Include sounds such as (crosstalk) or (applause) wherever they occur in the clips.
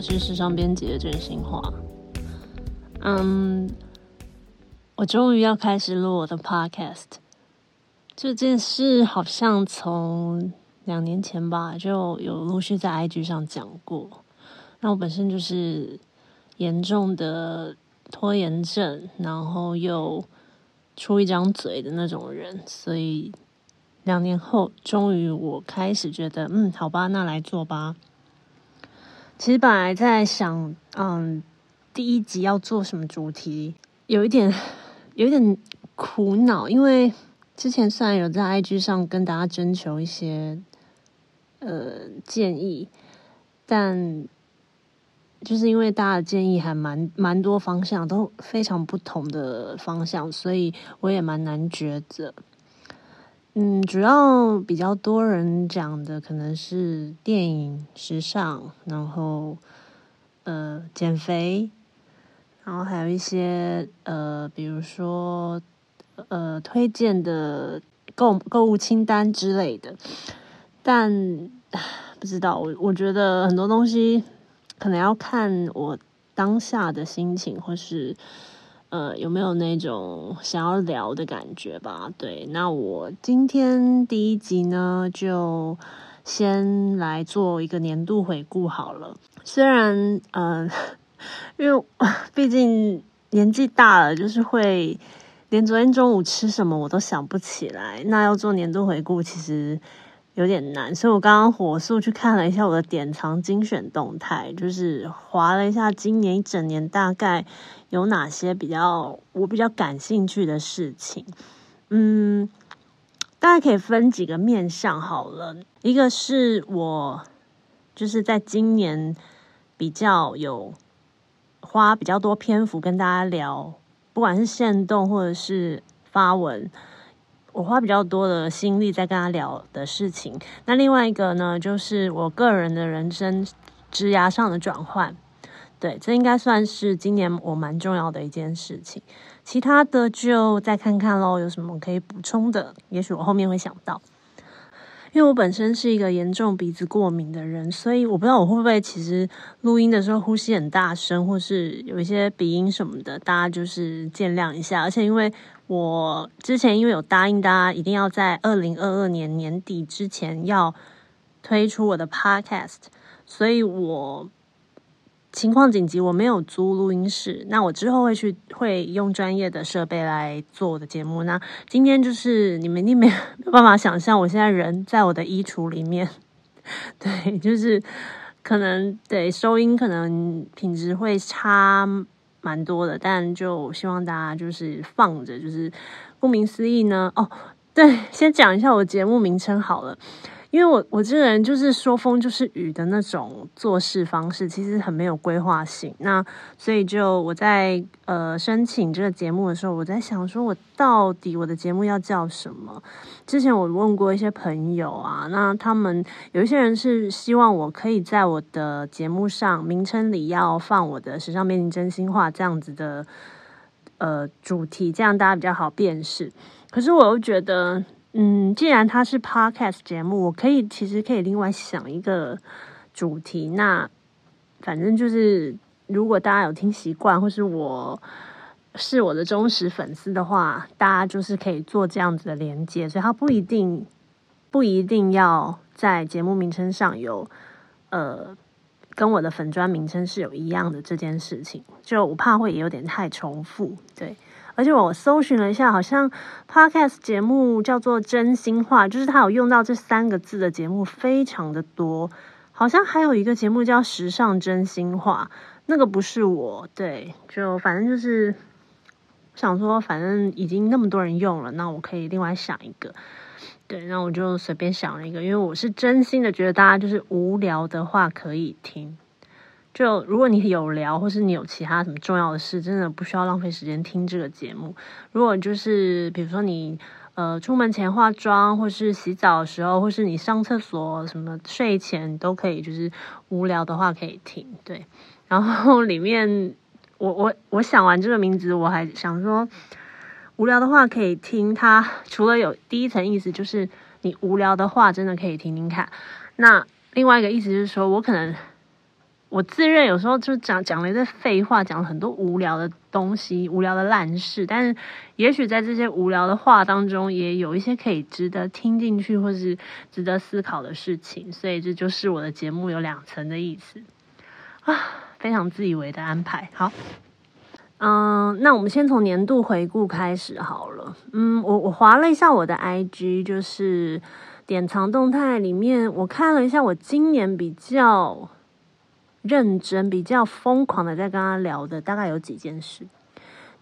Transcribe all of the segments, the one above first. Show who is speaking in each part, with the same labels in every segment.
Speaker 1: 是时尚编辑的真心话。嗯，我终于要开始录我的 podcast。这件事好像从两年前吧就有陆续在 IG 上讲过。那我本身就是严重的拖延症，然后又出一张嘴的那种人，所以两年后终于我开始觉得，嗯，好吧，那来做吧。其实本来在想，嗯，第一集要做什么主题，有一点，有一点苦恼，因为之前虽然有在 IG 上跟大家征求一些，呃，建议，但就是因为大家的建议还蛮蛮多方向，都非常不同的方向，所以我也蛮难抉择。嗯，主要比较多人讲的可能是电影、时尚，然后呃减肥，然后还有一些呃，比如说呃推荐的购购物清单之类的。但不知道，我我觉得很多东西可能要看我当下的心情，或是。呃，有没有那种想要聊的感觉吧？对，那我今天第一集呢，就先来做一个年度回顾好了。虽然，嗯，因为毕竟年纪大了，就是会连昨天中午吃什么我都想不起来。那要做年度回顾，其实有点难，所以我刚刚火速去看了一下我的典藏精选动态，就是划了一下今年一整年大概。有哪些比较我比较感兴趣的事情？嗯，大概可以分几个面向好了。一个是我就是在今年比较有花比较多篇幅跟大家聊，不管是线动或者是发文，我花比较多的心力在跟他聊的事情。那另外一个呢，就是我个人的人生枝芽上的转换。对，这应该算是今年我蛮重要的一件事情。其他的就再看看喽，有什么可以补充的？也许我后面会想到。因为我本身是一个严重鼻子过敏的人，所以我不知道我会不会其实录音的时候呼吸很大声，或是有一些鼻音什么的，大家就是见谅一下。而且因为我之前因为有答应大家一定要在二零二二年年底之前要推出我的 podcast，所以我。情况紧急，我没有租录音室。那我之后会去会用专业的设备来做我的节目。那今天就是你们一定没有办法想象，我现在人在我的衣橱里面，(laughs) 对，就是可能对收音可能品质会差蛮多的，但就希望大家就是放着，就是顾名思义呢。哦，对，先讲一下我节目名称好了。因为我我这个人就是说风就是雨的那种做事方式，其实很没有规划性。那所以就我在呃申请这个节目的时候，我在想说，我到底我的节目要叫什么？之前我问过一些朋友啊，那他们有一些人是希望我可以在我的节目上名称里要放我的时尚编辑真心话这样子的呃主题，这样大家比较好辨识。可是我又觉得。嗯，既然它是 podcast 节目，我可以其实可以另外想一个主题。那反正就是，如果大家有听习惯，或是我是我的忠实粉丝的话，大家就是可以做这样子的连接。所以它不一定不一定要在节目名称上有呃跟我的粉砖名称是有一样的这件事情，就我怕会有点太重复，对。而且我搜寻了一下，好像 podcast 节目叫做“真心话”，就是他有用到这三个字的节目非常的多。好像还有一个节目叫“时尚真心话”，那个不是我。对，就反正就是想说，反正已经那么多人用了，那我可以另外想一个。对，那我就随便想了一个，因为我是真心的觉得大家就是无聊的话可以听。就如果你有聊，或是你有其他什么重要的事，真的不需要浪费时间听这个节目。如果就是比如说你呃出门前化妆，或是洗澡的时候，或是你上厕所什么睡前都可以，就是无聊的话可以听。对，然后里面我我我想完这个名字，我还想说无聊的话可以听。它除了有第一层意思，就是你无聊的话真的可以听听看。那另外一个意思就是说我可能。我自认有时候就讲讲了一堆废话，讲了很多无聊的东西、无聊的烂事，但是也许在这些无聊的话当中，也有一些可以值得听进去或是值得思考的事情。所以这就是我的节目有两层的意思啊，非常自以为的安排。好，嗯，那我们先从年度回顾开始好了。嗯，我我划了一下我的 IG，就是典藏动态里面，我看了一下我今年比较。认真比较疯狂的在跟他聊的大概有几件事。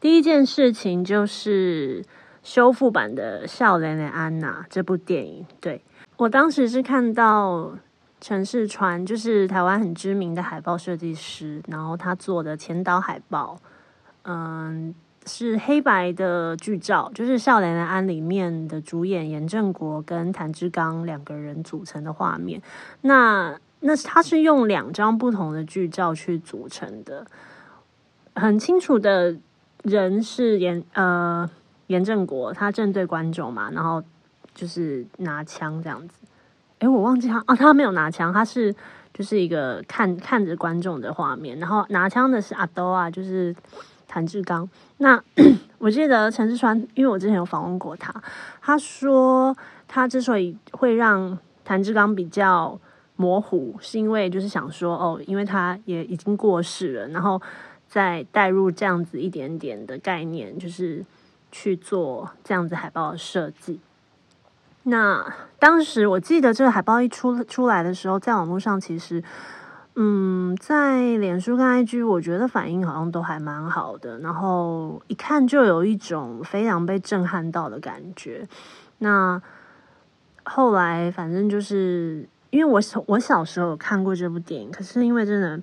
Speaker 1: 第一件事情就是修复版的《笑脸的安娜》这部电影。对我当时是看到陈世川，就是台湾很知名的海报设计师，然后他做的前导海报，嗯，是黑白的剧照，就是《笑脸的安》里面的主演严正国跟谭志刚两个人组成的画面。那那它是用两张不同的剧照去组成的，很清楚的人是严呃严正国，他正对观众嘛，然后就是拿枪这样子。诶，我忘记他哦，他没有拿枪，他是就是一个看看着观众的画面，然后拿枪的是阿兜啊，就是谭志刚。那 (coughs) 我记得陈志川，因为我之前有访问过他，他说他之所以会让谭志刚比较。模糊是因为就是想说哦，因为他也已经过世了，然后再带入这样子一点点的概念，就是去做这样子海报的设计。那当时我记得这个海报一出出来的时候，在网络上其实，嗯，在脸书跟 IG，我觉得反应好像都还蛮好的，然后一看就有一种非常被震撼到的感觉。那后来反正就是。因为我小我小时候看过这部电影，可是因为真的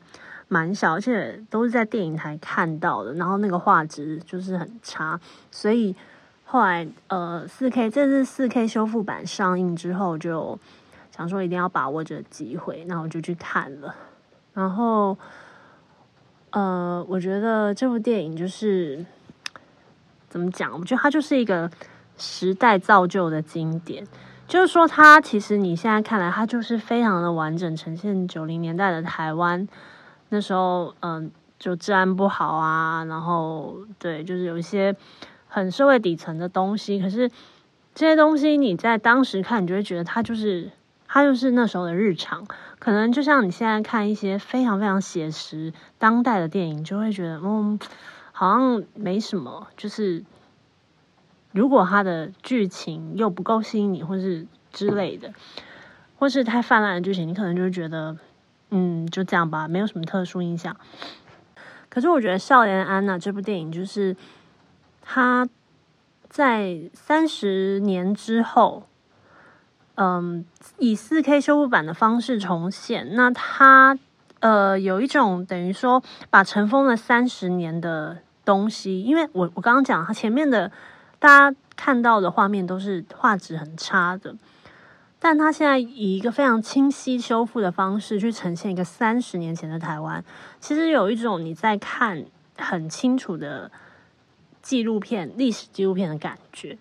Speaker 1: 蛮小，而且都是在电影台看到的，然后那个画质就是很差，所以后来呃四 K 这是四 K 修复版上映之后，就想说一定要把握这个机会，那我就去看了。然后呃，我觉得这部电影就是怎么讲？我觉得它就是一个时代造就的经典。就是说，它其实你现在看来，它就是非常的完整，呈现九零年代的台湾。那时候，嗯，就治安不好啊，然后对，就是有一些很社会底层的东西。可是这些东西你在当时看，你就会觉得它就是它就是那时候的日常。可能就像你现在看一些非常非常写实当代的电影，就会觉得嗯，好像没什么，就是。如果它的剧情又不够吸引你，或是之类的，或是太泛滥的剧情，你可能就会觉得，嗯，就这样吧，没有什么特殊印象。可是我觉得《少年安娜》这部电影，就是它在三十年之后，嗯，以四 K 修复版的方式重现。那它呃，有一种等于说把尘封了三十年的东西，因为我我刚刚讲它前面的。大家看到的画面都是画质很差的，但他现在以一个非常清晰修复的方式去呈现一个三十年前的台湾，其实有一种你在看很清楚的纪录片、历史纪录片的感觉。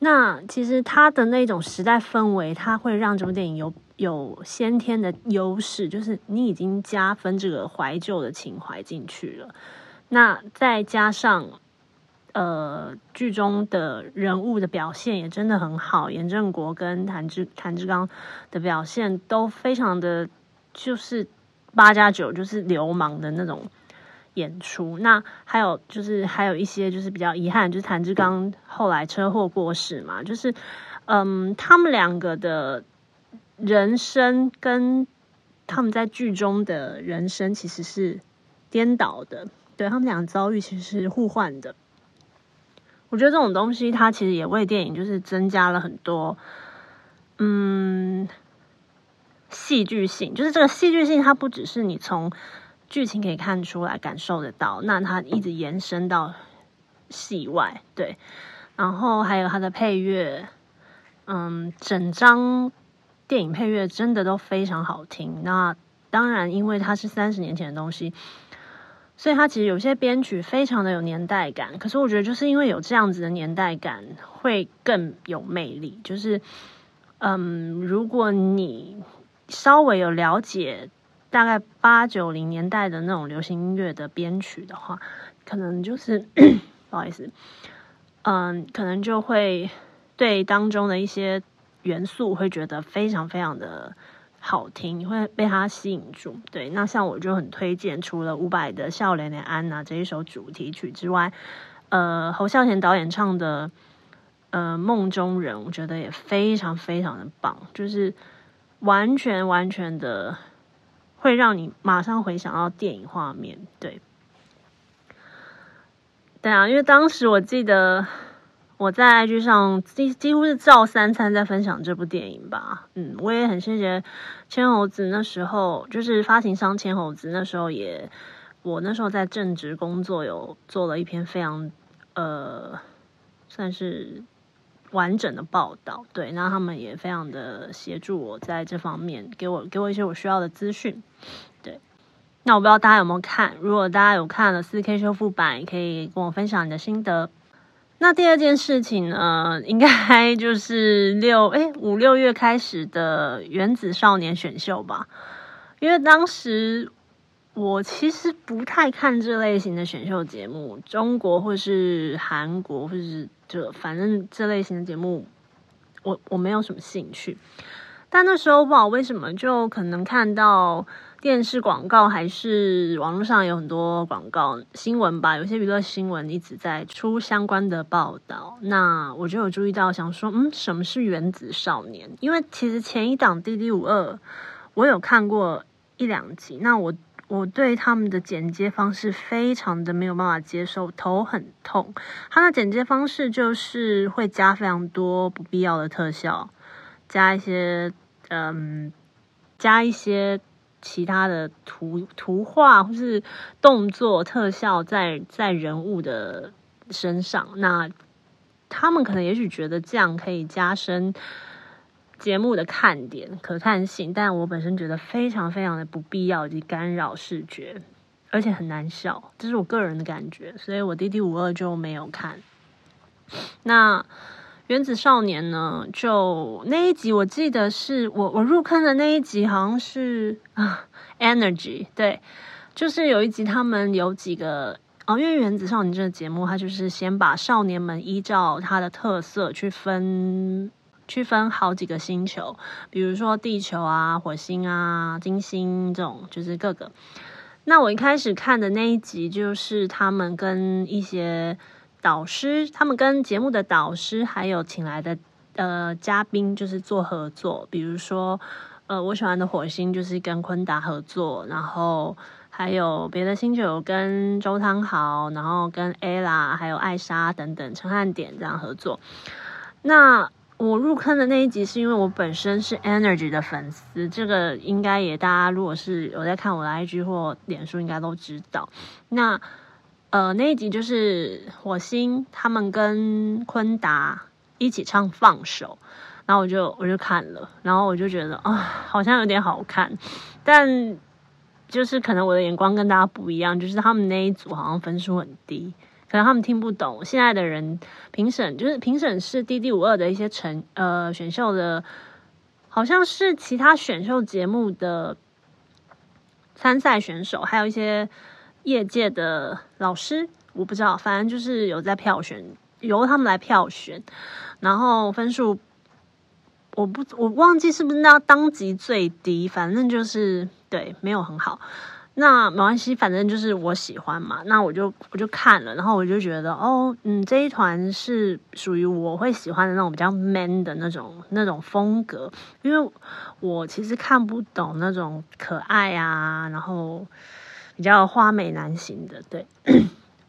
Speaker 1: 那其实它的那种时代氛围，它会让这部电影有有先天的优势，就是你已经加分这个怀旧的情怀进去了。那再加上。呃，剧中的人物的表现也真的很好，严正国跟谭志谭志刚的表现都非常的，就是八加九，就是流氓的那种演出。那还有就是还有一些就是比较遗憾，就是谭志刚后来车祸过世嘛，就是嗯，他们两个的人生跟他们在剧中的人生其实是颠倒的，对他们俩遭遇其实是互换的。我觉得这种东西，它其实也为电影就是增加了很多，嗯，戏剧性。就是这个戏剧性，它不只是你从剧情可以看出来、感受得到，那它一直延伸到戏外，对。然后还有它的配乐，嗯，整张电影配乐真的都非常好听。那当然，因为它是三十年前的东西。所以它其实有些编曲非常的有年代感，可是我觉得就是因为有这样子的年代感，会更有魅力。就是，嗯，如果你稍微有了解大概八九零年代的那种流行音乐的编曲的话，可能就是 (coughs) 不好意思，嗯，可能就会对当中的一些元素会觉得非常非常的好听，你会被它吸引住。对，那像我就很推荐，除了伍佰的《笑脸的安娜》这一首主题曲之外，呃，侯孝贤导演唱的。呃，梦中人我觉得也非常非常的棒，就是完全完全的会让你马上回想到电影画面。对，对啊，因为当时我记得我在 IG 上几几乎是照三餐在分享这部电影吧。嗯，我也很谢谢千猴子那时候，就是发行商千猴子那时候也，我那时候在正职工作，有做了一篇非常呃，算是。完整的报道，对，那他们也非常的协助我在这方面，给我给我一些我需要的资讯，对。那我不知道大家有没有看，如果大家有看了四 K 修复版，也可以跟我分享你的心得。那第二件事情呢，(laughs) 应该就是六哎五六月开始的原子少年选秀吧，因为当时我其实不太看这类型的选秀节目，中国或是韩国或是。就反正这类型的节目，我我没有什么兴趣。但那时候不知道为什么，就可能看到电视广告，还是网络上有很多广告新闻吧，有些娱乐新闻一直在出相关的报道。那我就有注意到，想说，嗯，什么是原子少年？因为其实前一档《滴滴五二》，我有看过一两集。那我。我对他们的剪接方式非常的没有办法接受，头很痛。他的剪接方式就是会加非常多不必要的特效，加一些嗯，加一些其他的图图画或是动作特效在在人物的身上。那他们可能也许觉得这样可以加深。节目的看点、可看性，但我本身觉得非常非常的不必要以及干扰视觉，而且很难笑，这是我个人的感觉，所以我弟弟五二就没有看。那原子少年呢？就那一集，我记得是我我入坑的那一集，好像是啊，Energy，对，就是有一集他们有几个哦，因为原子少年这个节目，它就是先把少年们依照他的特色去分。区分好几个星球，比如说地球啊、火星啊、金星这种，就是各个。那我一开始看的那一集，就是他们跟一些导师，他们跟节目的导师，还有请来的呃嘉宾，就是做合作。比如说，呃，我喜欢的火星就是跟昆达合作，然后还有别的星球跟周汤豪，然后跟 ella 还有艾莎等等陈汉典这样合作。那我入坑的那一集是因为我本身是 Energy 的粉丝，这个应该也大家如果是有在看我的 IG 或脸书，应该都知道。那呃那一集就是火星他们跟昆达一起唱放手，然后我就我就看了，然后我就觉得啊好像有点好看，但就是可能我的眼光跟大家不一样，就是他们那一组好像分数很低。可能他们听不懂现在的人评审，就是评审是 D D 五二的一些成呃选秀的，好像是其他选秀节目的参赛选手，还有一些业界的老师，我不知道，反正就是有在票选，由他们来票选，然后分数我不我忘记是不是那当级最低，反正就是对没有很好。那没关系，反正就是我喜欢嘛，那我就我就看了，然后我就觉得哦，嗯，这一团是属于我会喜欢的那种比较 man 的那种那种风格，因为我其实看不懂那种可爱啊，然后比较花美男型的，对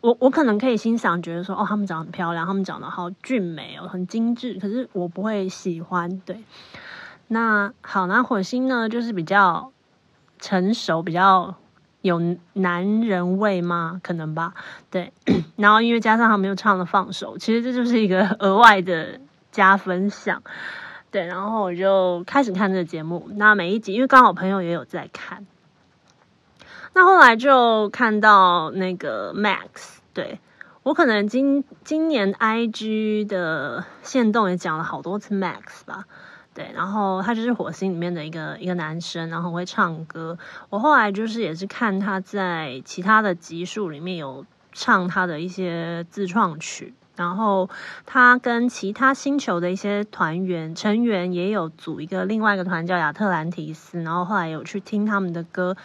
Speaker 1: 我我可能可以欣赏，觉得说哦，他们长得很漂亮，他们长得好俊美哦，很精致，可是我不会喜欢。对，那好，那火星呢，就是比较成熟，比较。有男人味吗？可能吧。对，然后因为加上他们又唱了放手，其实这就是一个额外的加分项。对，然后我就开始看这个节目。那每一集，因为刚好朋友也有在看，那后来就看到那个 Max。对我可能今今年 IG 的线动也讲了好多次 Max 吧。对，然后他就是火星里面的一个一个男生，然后会唱歌。我后来就是也是看他在其他的集数里面有唱他的一些自创曲，然后他跟其他星球的一些团员成员也有组一个另外一个团叫亚特兰提斯，然后后来有去听他们的歌。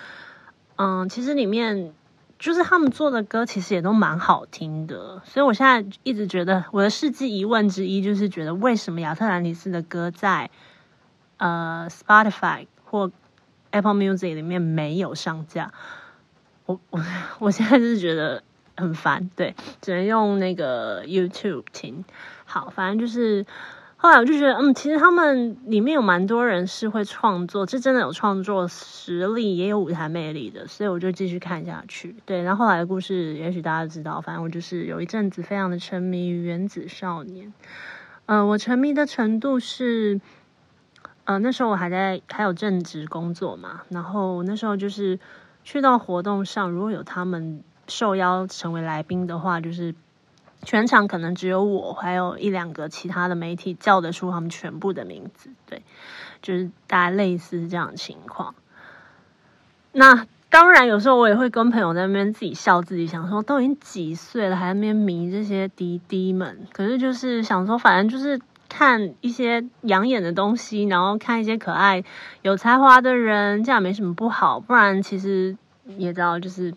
Speaker 1: 嗯，其实里面就是他们做的歌，其实也都蛮好听的。所以我现在一直觉得我的世纪疑问之一，就是觉得为什么亚特兰蒂斯的歌在呃 Spotify 或 Apple Music 里面没有上架？我我我现在就是觉得很烦，对，只能用那个 YouTube 听。好，反正就是。后来我就觉得，嗯，其实他们里面有蛮多人是会创作，这真的有创作实力，也有舞台魅力的，所以我就继续看下去。对，然后后来的故事，也许大家知道，反正我就是有一阵子非常的沉迷于原子少年。嗯，我沉迷的程度是，呃，那时候我还在还有正职工作嘛，然后那时候就是去到活动上，如果有他们受邀成为来宾的话，就是。全场可能只有我，还有一两个其他的媒体叫得出他们全部的名字，对，就是大概类似这样情况。那当然，有时候我也会跟朋友在那边自己笑，自己想说，都已经几岁了，还在那边迷这些滴滴们。可是就是想说，反正就是看一些养眼的东西，然后看一些可爱、有才华的人，这样没什么不好。不然其实也知道，就是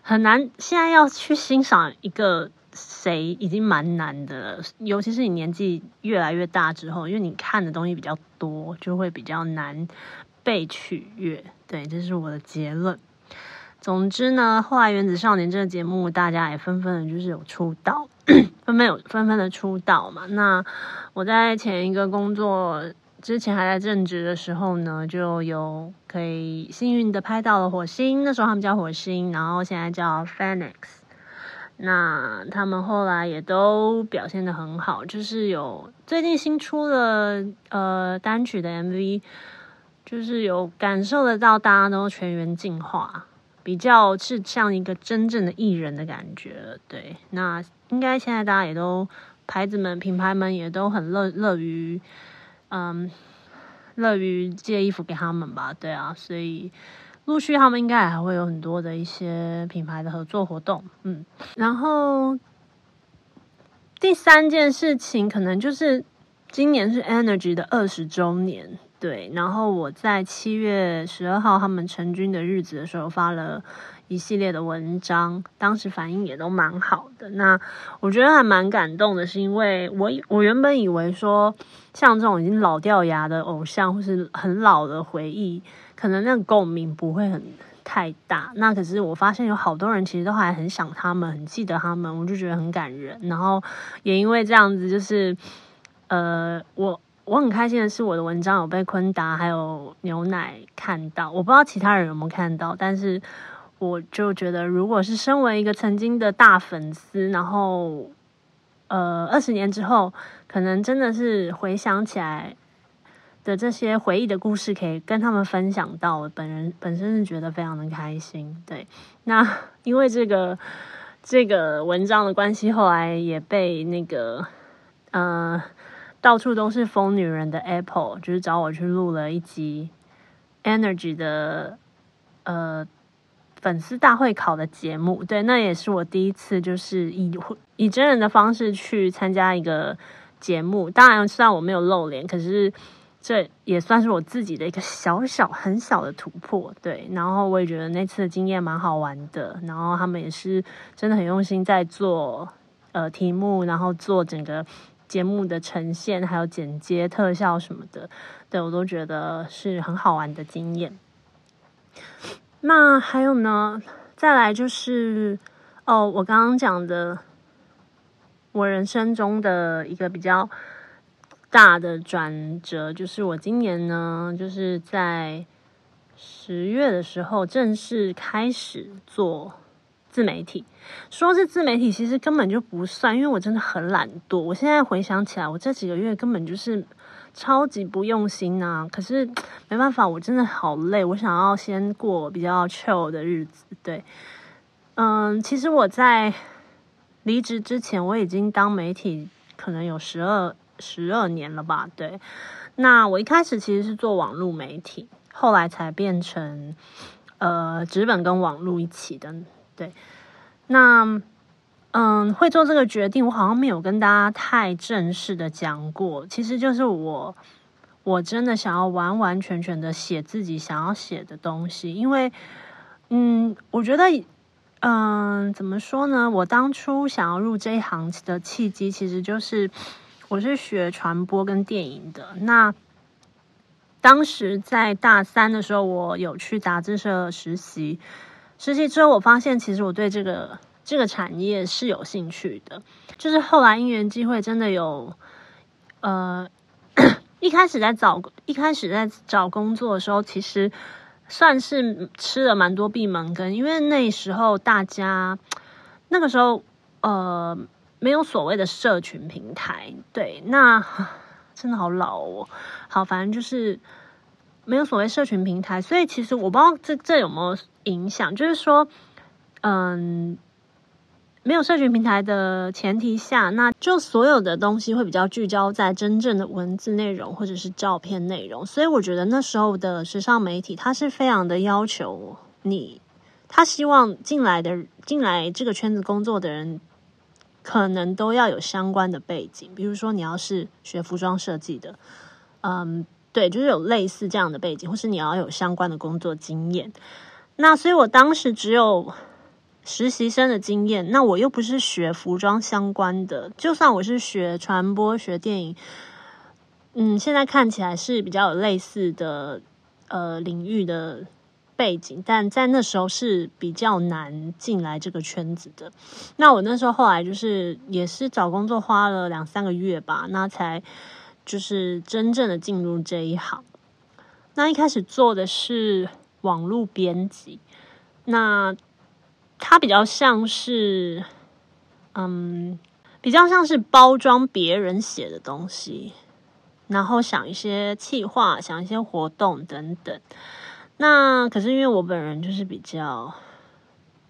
Speaker 1: 很难。现在要去欣赏一个。谁已经蛮难的，尤其是你年纪越来越大之后，因为你看的东西比较多，就会比较难被取悦。对，这是我的结论。总之呢，后来《原子少年》这个节目，大家也纷纷的就是有出道，(laughs) 纷纷有纷纷的出道嘛。那我在前一个工作之前还在正职的时候呢，就有可以幸运的拍到了火星，那时候他们叫火星，然后现在叫 Phoenix。那他们后来也都表现的很好，就是有最近新出了呃单曲的 MV，就是有感受得到大家都全员进化，比较是像一个真正的艺人的感觉。对，那应该现在大家也都牌子们、品牌们也都很乐乐于，嗯，乐于借衣服给他们吧。对啊，所以。陆续他们应该还会有很多的一些品牌的合作活动，嗯，然后第三件事情可能就是今年是 Energy 的二十周年，对，然后我在七月十二号他们成军的日子的时候发了一系列的文章，当时反应也都蛮好的。那我觉得还蛮感动的，是因为我我原本以为说像这种已经老掉牙的偶像或是很老的回忆。可能那个共鸣不会很太大，那可是我发现有好多人其实都还很想他们，很记得他们，我就觉得很感人。然后也因为这样子，就是呃，我我很开心的是，我的文章有被昆达还有牛奶看到，我不知道其他人有没有看到，但是我就觉得，如果是身为一个曾经的大粉丝，然后呃，二十年之后，可能真的是回想起来。的这些回忆的故事，可以跟他们分享到。我本人本身是觉得非常的开心。对，那因为这个这个文章的关系，后来也被那个呃到处都是疯女人的 Apple，就是找我去录了一集 Energy 的呃粉丝大会考的节目。对，那也是我第一次就是以以真人的方式去参加一个节目。当然，虽然我没有露脸，可是。这也算是我自己的一个小小很小的突破，对。然后我也觉得那次的经验蛮好玩的。然后他们也是真的很用心在做呃题目，然后做整个节目的呈现，还有剪接、特效什么的，对我都觉得是很好玩的经验。那还有呢？再来就是哦，我刚刚讲的我人生中的一个比较。大的转折就是我今年呢，就是在十月的时候正式开始做自媒体。说是自媒体，其实根本就不算，因为我真的很懒惰。我现在回想起来，我这几个月根本就是超级不用心呐。可是没办法，我真的好累，我想要先过比较 chill 的日子。对，嗯，其实我在离职之前，我已经当媒体可能有十二。十二年了吧？对，那我一开始其实是做网络媒体，后来才变成呃纸本跟网络一起的。对，那嗯，会做这个决定，我好像没有跟大家太正式的讲过。其实就是我我真的想要完完全全的写自己想要写的东西，因为嗯，我觉得嗯，怎么说呢？我当初想要入这一行的契机，其实就是我是学传播跟电影的。那当时在大三的时候，我有去杂志社实习。实习之后，我发现其实我对这个这个产业是有兴趣的。就是后来因缘机会，真的有呃，(coughs) 一开始在找一开始在找工作的时候，其实算是吃了蛮多闭门羹，因为那时候大家那个时候呃没有所谓的社群平台，对，那真的好老哦。好，反正就是没有所谓社群平台，所以其实我不知道这这有没有。影响就是说，嗯，没有社群平台的前提下，那就所有的东西会比较聚焦在真正的文字内容或者是照片内容。所以我觉得那时候的时尚媒体，它是非常的要求你，他希望进来的进来这个圈子工作的人，可能都要有相关的背景，比如说你要是学服装设计的，嗯，对，就是有类似这样的背景，或是你要有相关的工作经验。那所以，我当时只有实习生的经验。那我又不是学服装相关的，就算我是学传播、学电影，嗯，现在看起来是比较有类似的呃领域的背景，但在那时候是比较难进来这个圈子的。那我那时候后来就是也是找工作花了两三个月吧，那才就是真正的进入这一行。那一开始做的是。网络编辑，那它比较像是，嗯，比较像是包装别人写的东西，然后想一些企划，想一些活动等等。那可是因为我本人就是比较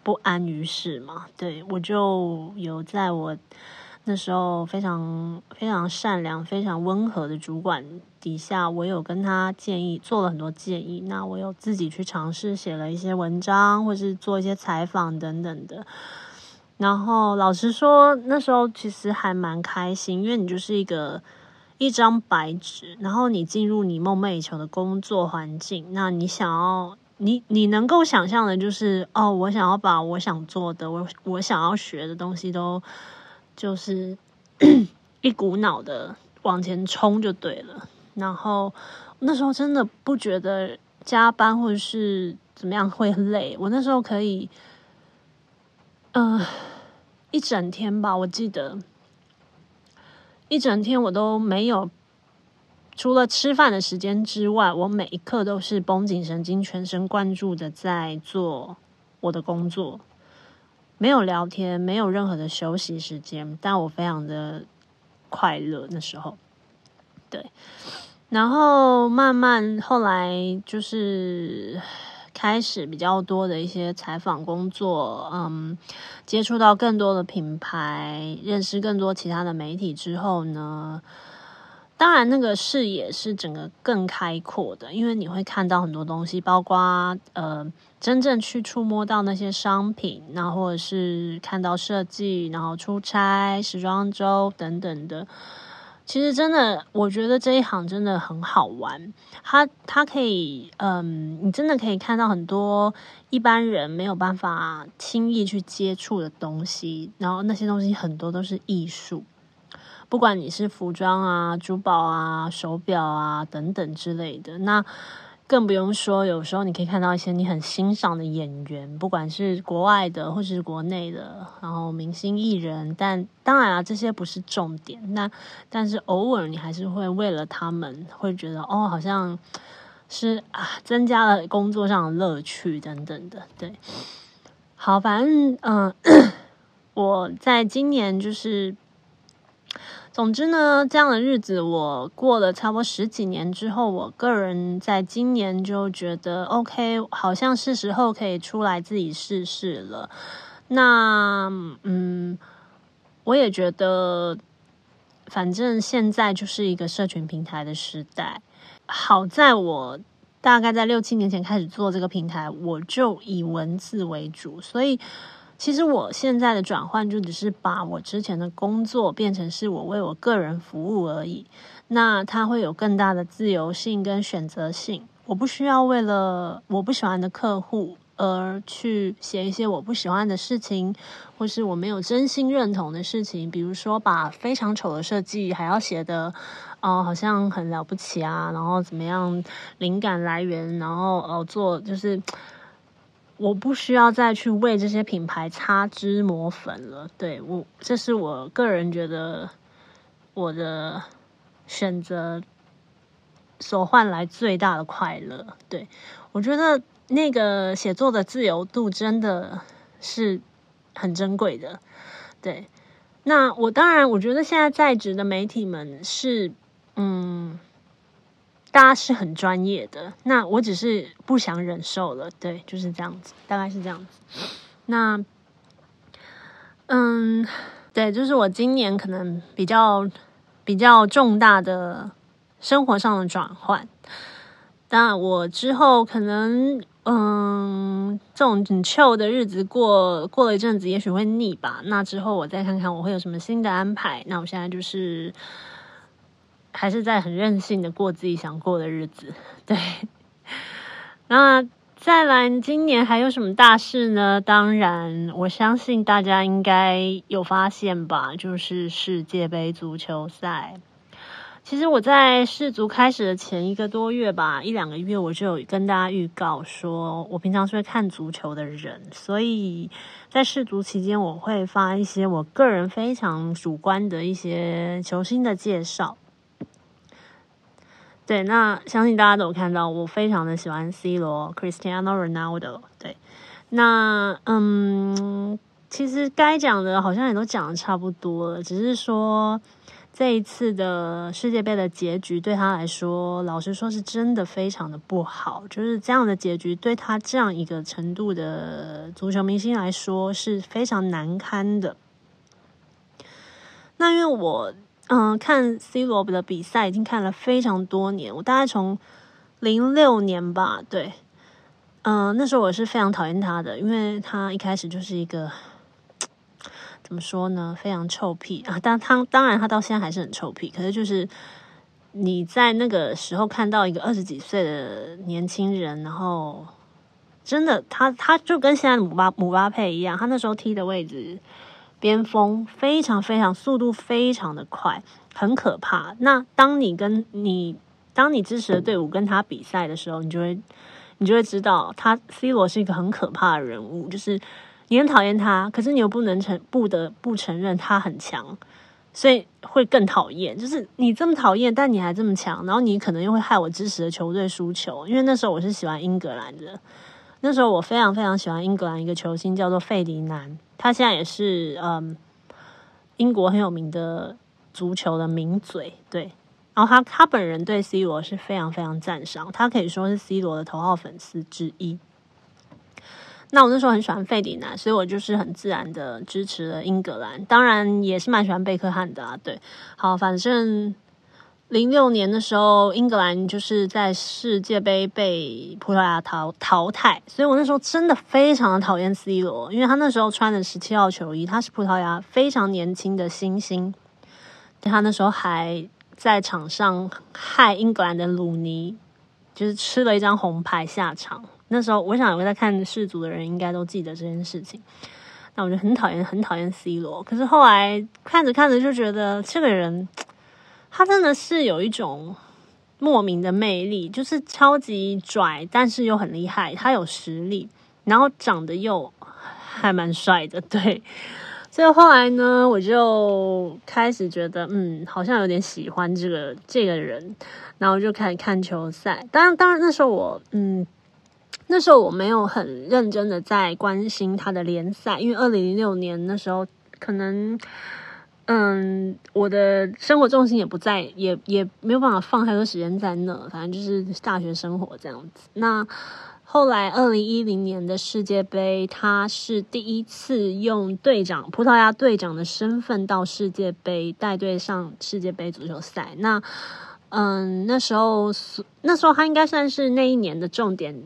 Speaker 1: 不安于世嘛，对我就有在我。那时候非常非常善良、非常温和的主管底下，我有跟他建议，做了很多建议。那我有自己去尝试写了一些文章，或是做一些采访等等的。然后老实说，那时候其实还蛮开心，因为你就是一个一张白纸，然后你进入你梦寐以求的工作环境。那你想要，你你能够想象的，就是哦，我想要把我想做的，我我想要学的东西都。就是 (coughs) 一股脑的往前冲就对了，然后那时候真的不觉得加班或者是怎么样会累，我那时候可以，嗯，一整天吧，我记得一整天我都没有，除了吃饭的时间之外，我每一刻都是绷紧神经，全神贯注的在做我的工作。没有聊天，没有任何的休息时间，但我非常的快乐那时候。对，然后慢慢后来就是开始比较多的一些采访工作，嗯，接触到更多的品牌，认识更多其他的媒体之后呢。当然，那个视野是整个更开阔的，因为你会看到很多东西，包括呃，真正去触摸到那些商品，然后或者是看到设计，然后出差、时装周等等的。其实真的，我觉得这一行真的很好玩。它它可以，嗯，你真的可以看到很多一般人没有办法轻易去接触的东西，然后那些东西很多都是艺术。不管你是服装啊、珠宝啊、手表啊等等之类的，那更不用说，有时候你可以看到一些你很欣赏的演员，不管是国外的或是国内的，然后明星艺人。但当然啊，这些不是重点。那但是偶尔你还是会为了他们，会觉得哦，好像是啊，增加了工作上的乐趣等等的。对，好，反正嗯，(coughs) 我在今年就是。总之呢，这样的日子我过了差不多十几年之后，我个人在今年就觉得 OK，好像是时候可以出来自己试试了。那嗯，我也觉得反正现在就是一个社群平台的时代。好在我大概在六七年前开始做这个平台，我就以文字为主，所以其实我现在的转换就只是把我之前的工作变成是我为我个人服务而已。那它会有更大的自由性跟选择性，我不需要为了我不喜欢的客户。而去写一些我不喜欢的事情，或是我没有真心认同的事情，比如说把非常丑的设计还要写的，哦，好像很了不起啊，然后怎么样灵感来源，然后呃做就是我不需要再去为这些品牌擦脂抹粉了。对我，这是我个人觉得我的选择所换来最大的快乐。对我觉得。那个写作的自由度真的是很珍贵的，对。那我当然，我觉得现在在职的媒体们是，嗯，大家是很专业的。那我只是不想忍受了，对，就是这样子，大概是这样子。那，嗯，对，就是我今年可能比较比较重大的生活上的转换。当然，我之后可能。嗯，这种很臭的日子过过了一阵子，也许会腻吧。那之后我再看看我会有什么新的安排。那我现在就是还是在很任性的过自己想过的日子。对，那再来，今年还有什么大事呢？当然，我相信大家应该有发现吧，就是世界杯足球赛。其实我在世足开始的前一个多月吧，一两个月我就有跟大家预告说，我平常是会看足球的人，所以在世足期间我会发一些我个人非常主观的一些球星的介绍。对，那相信大家都有看到，我非常的喜欢 C 罗，Cristiano Ronaldo。对，那嗯，其实该讲的好像也都讲的差不多了，只是说。这一次的世界杯的结局对他来说，老实说是真的非常的不好。就是这样的结局，对他这样一个程度的足球明星来说是非常难堪的。那因为我嗯看 C 罗的比赛已经看了非常多年，我大概从零六年吧，对，嗯那时候我是非常讨厌他的，因为他一开始就是一个。怎么说呢？非常臭屁啊！但他当然，他到现在还是很臭屁。可是，就是你在那个时候看到一个二十几岁的年轻人，然后真的，他他就跟现在姆巴姆巴佩一样，他那时候踢的位置边锋，非常非常速度非常的快，很可怕。那当你跟你当你支持的队伍跟他比赛的时候，你就会你就会知道，他 C 罗是一个很可怕的人物，就是。你很讨厌他，可是你又不能承不得不承认他很强，所以会更讨厌。就是你这么讨厌，但你还这么强，然后你可能又会害我支持的球队输球。因为那时候我是喜欢英格兰的，那时候我非常非常喜欢英格兰一个球星叫做费迪南，他现在也是嗯英国很有名的足球的名嘴。对，然后他他本人对 C 罗是非常非常赞赏，他可以说是 C 罗的头号粉丝之一。那我那时候很喜欢费迪南，所以我就是很自然的支持了英格兰。当然也是蛮喜欢贝克汉的啊。对，好，反正零六年的时候，英格兰就是在世界杯被葡萄牙淘淘汰，所以我那时候真的非常的讨厌 C 罗，因为他那时候穿的十七号球衣，他是葡萄牙非常年轻的新星，他那时候还在场上害英格兰的鲁尼，就是吃了一张红牌下场。那时候，我想我在看世足的人应该都记得这件事情。那我就很讨厌，很讨厌 C 罗。可是后来看着看着就觉得，这个人他真的是有一种莫名的魅力，就是超级拽，但是又很厉害。他有实力，然后长得又还蛮帅的，对。所以后来呢，我就开始觉得，嗯，好像有点喜欢这个这个人。然后就开始看球赛。当然，当然那时候我，嗯。那时候我没有很认真的在关心他的联赛，因为二零零六年那时候可能嗯，我的生活重心也不在，也也没有办法放太多时间在那，反正就是大学生活这样子。那后来二零一零年的世界杯，他是第一次用队长葡萄牙队长的身份到世界杯带队上世界杯足球赛。那嗯，那时候那时候他应该算是那一年的重点。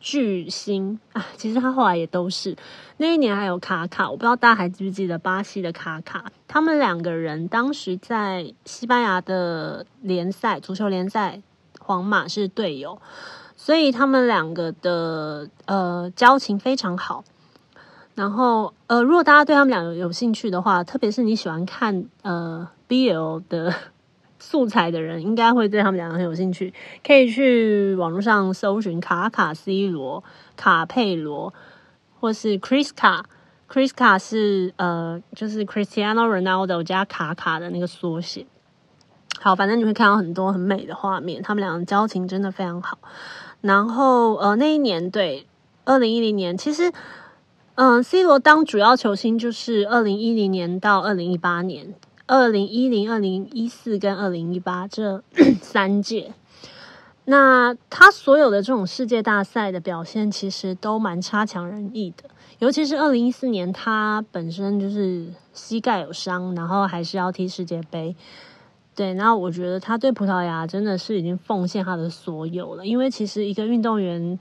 Speaker 1: 巨星啊，其实他后来也都是。那一年还有卡卡，我不知道大家还记不记得巴西的卡卡。他们两个人当时在西班牙的联赛足球联赛，皇马是队友，所以他们两个的呃交情非常好。然后呃，如果大家对他们两个有兴趣的话，特别是你喜欢看呃 BL 的。素材的人应该会对他们两个很有兴趣，可以去网络上搜寻卡卡 C 罗、卡佩罗，或是 Chris 卡。Chris 卡是呃，就是 Cristiano Ronaldo 加卡卡的那个缩写。好，反正你会看到很多很美的画面，他们两个交情真的非常好。然后呃，那一年对二零一零年，其实嗯，C 罗当主要球星就是二零一零年到二零一八年。二零一零、二零一四跟二零一八这 (clears throat) 三届，那他所有的这种世界大赛的表现，其实都蛮差强人意的。尤其是二零一四年，他本身就是膝盖有伤，然后还是要踢世界杯。对，那我觉得他对葡萄牙真的是已经奉献他的所有了。因为其实一个运动员。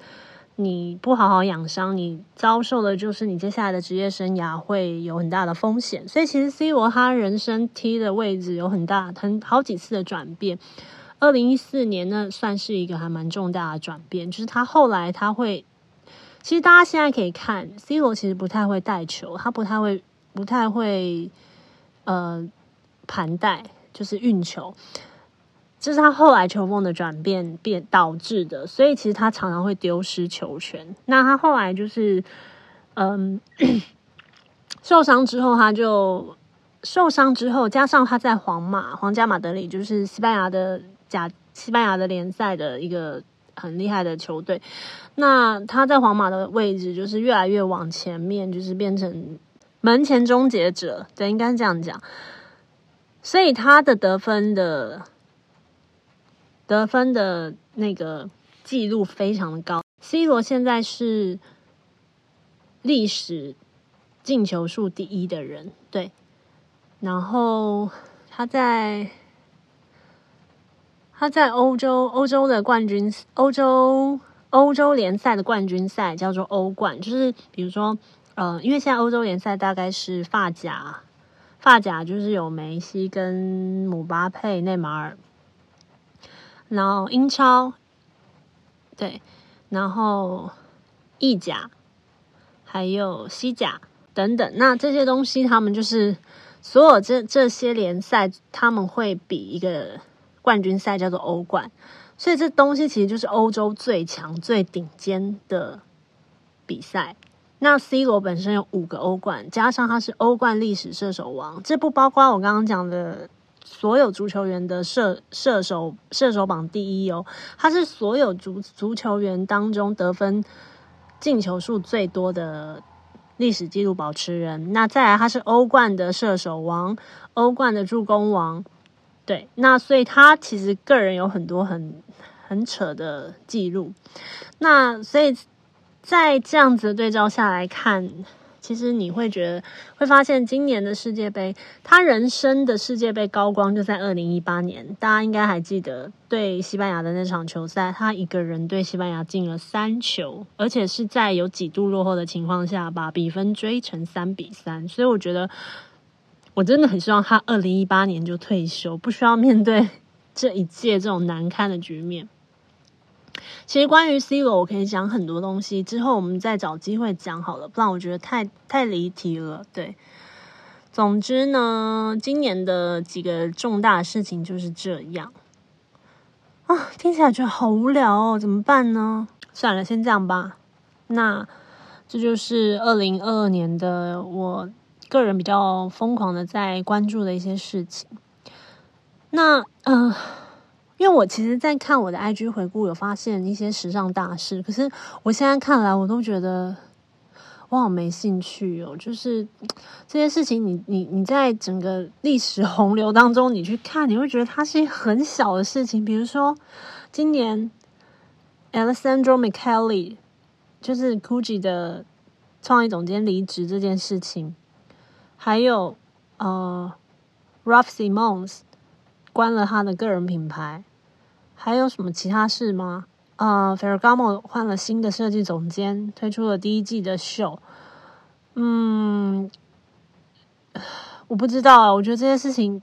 Speaker 1: 你不好好养伤，你遭受的就是你接下来的职业生涯会有很大的风险。所以其实 C 罗他人生踢的位置有很大很好几次的转变。二零一四年呢，算是一个还蛮重大的转变，就是他后来他会，其实大家现在可以看 C 罗其实不太会带球，他不太会不太会呃盘带，就是运球。这是他后来球风的转变变导致的，所以其实他常常会丢失球权。那他后来就是，嗯，(clears throat) 受伤之后他就受伤之后，加上他在皇马皇家马德里，就是西班牙的甲西班牙的联赛的一个很厉害的球队。那他在皇马的位置就是越来越往前面，就是变成门前终结者，对，应该是这样讲。所以他的得分的。得分的那个记录非常的高，C 罗现在是历史进球数第一的人，对。然后他在他在欧洲欧洲的冠军欧洲欧洲联赛的冠军赛叫做欧冠，就是比如说呃，因为现在欧洲联赛大概是发甲发甲就是有梅西跟姆巴佩、内马尔。然后英超，对，然后意甲，还有西甲等等，那这些东西他们就是所有这这些联赛，他们会比一个冠军赛叫做欧冠，所以这东西其实就是欧洲最强、最顶尖的比赛。那 C 罗本身有五个欧冠，加上他是欧冠历史射手王，这不包括我刚刚讲的。所有足球员的射射手射手榜第一哦，他是所有足足球员当中得分进球数最多的历史纪录保持人。那再来，他是欧冠的射手王，欧冠的助攻王。对，那所以他其实个人有很多很很扯的记录。那所以在这样子的对照下来看。其实你会觉得，会发现今年的世界杯，他人生的世界杯高光就在二零一八年。大家应该还记得，对西班牙的那场球赛，他一个人对西班牙进了三球，而且是在有几度落后的情况下，把比分追成三比三。所以我觉得，我真的很希望他二零一八年就退休，不需要面对 (laughs) 这一届这种难堪的局面。其实关于 C 罗，我可以讲很多东西，之后我们再找机会讲好了，不然我觉得太太离题了。对，总之呢，今年的几个重大事情就是这样啊，听起来觉得好无聊哦，怎么办呢？算了，先这样吧。那这就是二零二二年的我个人比较疯狂的在关注的一些事情。那嗯。因为我其实，在看我的 IG 回顾，有发现一些时尚大事。可是我现在看来，我都觉得，我好没兴趣哦。就是这些事情，你你你在整个历史洪流当中，你去看，你会觉得它是很小的事情。比如说，今年 Alessandro Michele 就是 Gucci 的创意总监离职这件事情，还有呃 Ralph Simons 关了他的个人品牌，还有什么其他事吗？呃，Ferragamo 换了新的设计总监，推出了第一季的秀。嗯，我不知道啊，我觉得这些事情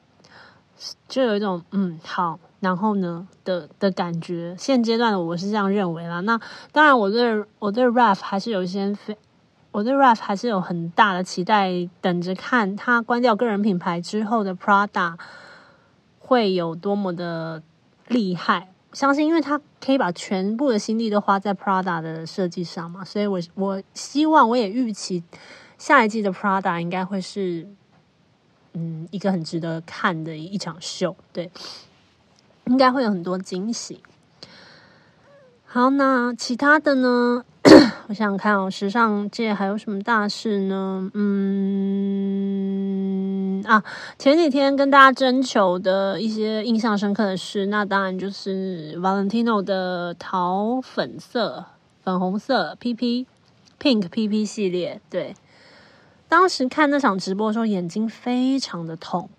Speaker 1: 就有一种嗯好，然后呢的的感觉。现阶段的我是这样认为啦。那当然，我对我对 Raf 还是有一些非，我对 Raf 还是有很大的期待，等着看他关掉个人品牌之后的 Prada 会有多么的厉害。相信，因为他可以把全部的心力都花在 Prada 的设计上嘛，所以我我希望，我也预期下一季的 Prada 应该会是，嗯，一个很值得看的一场秀，对，应该会有很多惊喜。好，那其他的呢？(coughs) 我想看哦，时尚界还有什么大事呢？嗯啊，前几天跟大家征求的一些印象深刻的事，那当然就是 Valentino 的桃粉色、粉红色 PP Pink PP 系列。对，当时看那场直播的时候，眼睛非常的痛，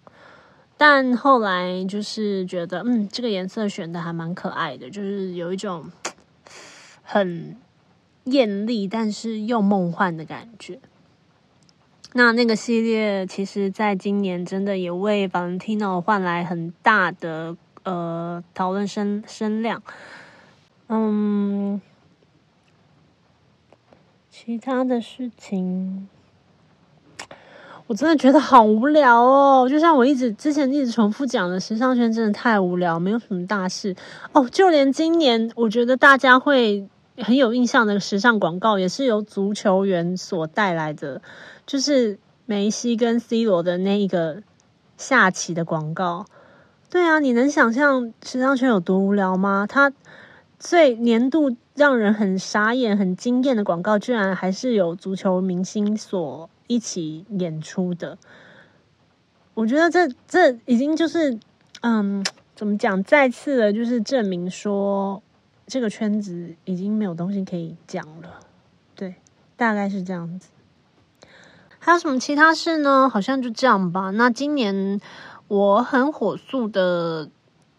Speaker 1: 但后来就是觉得，嗯，这个颜色选的还蛮可爱的，就是有一种很。艳丽但是又梦幻的感觉。那那个系列，其实在今年真的也为 Valentino 换来很大的呃讨论声声量。嗯，其他的事情，我真的觉得好无聊哦。就像我一直之前一直重复讲的，时尚圈真的太无聊，没有什么大事哦。就连今年，我觉得大家会。很有印象的时尚广告，也是由足球员所带来的，就是梅西跟 C 罗的那一个下棋的广告。对啊，你能想象时尚圈有多无聊吗？他最年度让人很傻眼、很惊艳的广告，居然还是有足球明星所一起演出的。我觉得这这已经就是，嗯，怎么讲？再次的，就是证明说。这个圈子已经没有东西可以讲了，对，大概是这样子。还有什么其他事呢？好像就这样吧。那今年我很火速的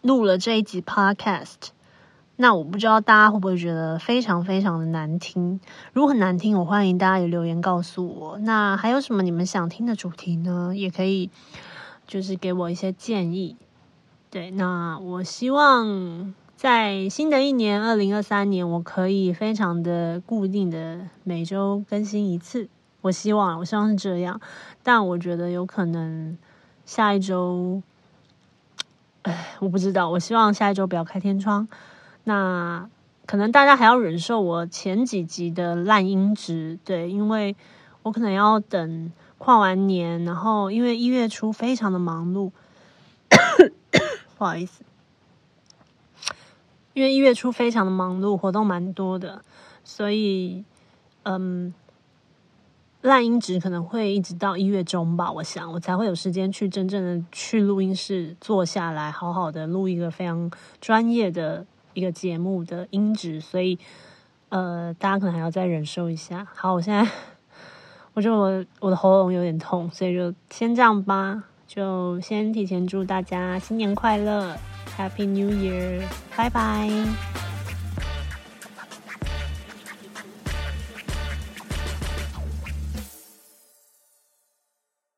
Speaker 1: 录了这一集 Podcast，那我不知道大家会不会觉得非常非常的难听？如果很难听，我欢迎大家有留言告诉我。那还有什么你们想听的主题呢？也可以就是给我一些建议。对，那我希望。在新的一年，二零二三年，我可以非常的固定的每周更新一次。我希望，我希望是这样。但我觉得有可能下一周，哎，我不知道。我希望下一周不要开天窗。那可能大家还要忍受我前几集的烂音质，对，因为我可能要等跨完年，然后因为一月初非常的忙碌，不好意思。因为一月初非常的忙碌，活动蛮多的，所以嗯，烂音质可能会一直到一月中吧。我想我才会有时间去真正的去录音室坐下来，好好的录一个非常专业的一个节目的音质。所以呃，大家可能还要再忍受一下。好，我现在我觉得我我的喉咙有点痛，所以就先这样吧。就先提前祝大家新年快乐！Happy New Year！拜拜。